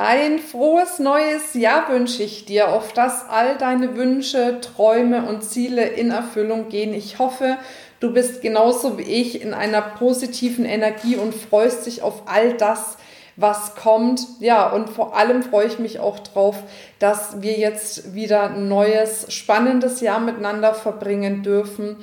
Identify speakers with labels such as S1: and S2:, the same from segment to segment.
S1: Ein frohes neues Jahr wünsche ich dir, auf das all deine Wünsche, Träume und Ziele in Erfüllung gehen. Ich hoffe, du bist genauso wie ich in einer positiven Energie und freust dich auf all das, was kommt. Ja, und vor allem freue ich mich auch drauf, dass wir jetzt wieder ein neues, spannendes Jahr miteinander verbringen dürfen.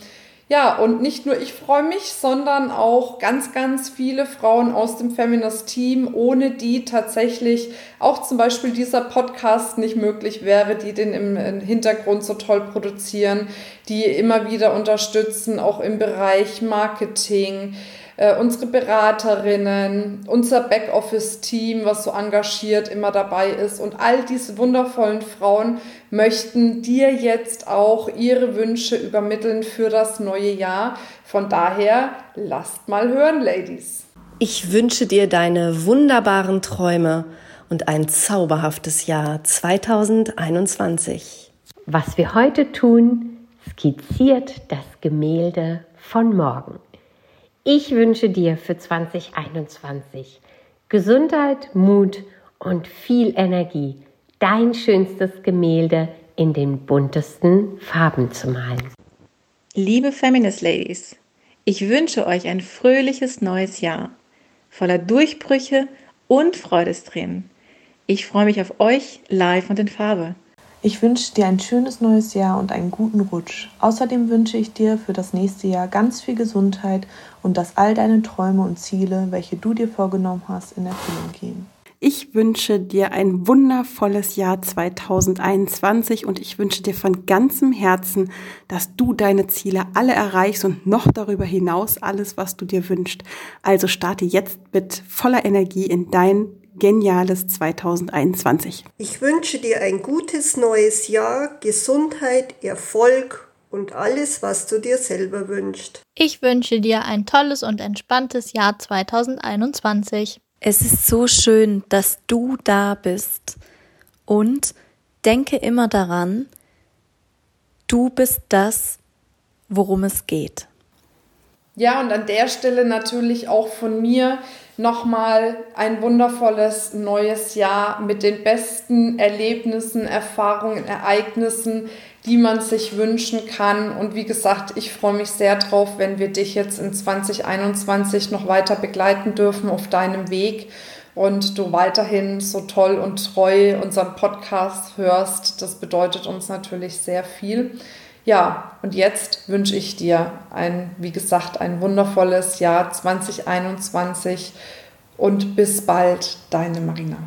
S1: Ja, und nicht nur ich freue mich, sondern auch ganz, ganz viele Frauen aus dem Feminist-Team, ohne die tatsächlich auch zum Beispiel dieser Podcast nicht möglich wäre, die den im Hintergrund so toll produzieren, die immer wieder unterstützen, auch im Bereich Marketing, äh, unsere Beraterinnen, unser Backoffice-Team, was so engagiert immer dabei ist. Und all diese wundervollen Frauen möchten dir jetzt auch ihre Wünsche übermitteln für das neue Jahr. Von daher, lasst mal hören, Ladies.
S2: Ich wünsche dir deine wunderbaren Träume und ein zauberhaftes Jahr 2021.
S3: Was wir heute tun, skizziert das Gemälde von morgen. Ich wünsche dir für 2021 Gesundheit, Mut und viel Energie, dein schönstes Gemälde in den buntesten Farben zu malen.
S4: Liebe Feminist Ladies, ich wünsche euch ein fröhliches neues Jahr, voller Durchbrüche und Freudestränen. Ich freue mich auf euch live und in Farbe.
S5: Ich wünsche dir ein schönes neues Jahr und einen guten Rutsch. Außerdem wünsche ich dir für das nächste Jahr ganz viel Gesundheit und dass all deine Träume und Ziele, welche du dir vorgenommen hast, in Erfüllung gehen.
S6: Ich wünsche dir ein wundervolles Jahr 2021 und ich wünsche dir von ganzem Herzen, dass du deine Ziele alle erreichst und noch darüber hinaus alles, was du dir wünschst. Also starte jetzt mit voller Energie in dein geniales 2021.
S7: Ich wünsche dir ein gutes neues Jahr, Gesundheit, Erfolg und alles, was du dir selber wünschst.
S8: Ich wünsche dir ein tolles und entspanntes Jahr 2021.
S9: Es ist so schön, dass du da bist und denke immer daran, du bist das, worum es geht.
S1: Ja, und an der Stelle natürlich auch von mir nochmal ein wundervolles neues Jahr mit den besten Erlebnissen, Erfahrungen, Ereignissen, die man sich wünschen kann. Und wie gesagt, ich freue mich sehr drauf, wenn wir dich jetzt in 2021 noch weiter begleiten dürfen auf deinem Weg und du weiterhin so toll und treu unseren Podcast hörst. Das bedeutet uns natürlich sehr viel. Ja, und jetzt wünsche ich dir ein, wie gesagt, ein wundervolles Jahr 2021 und bis bald, deine Marina.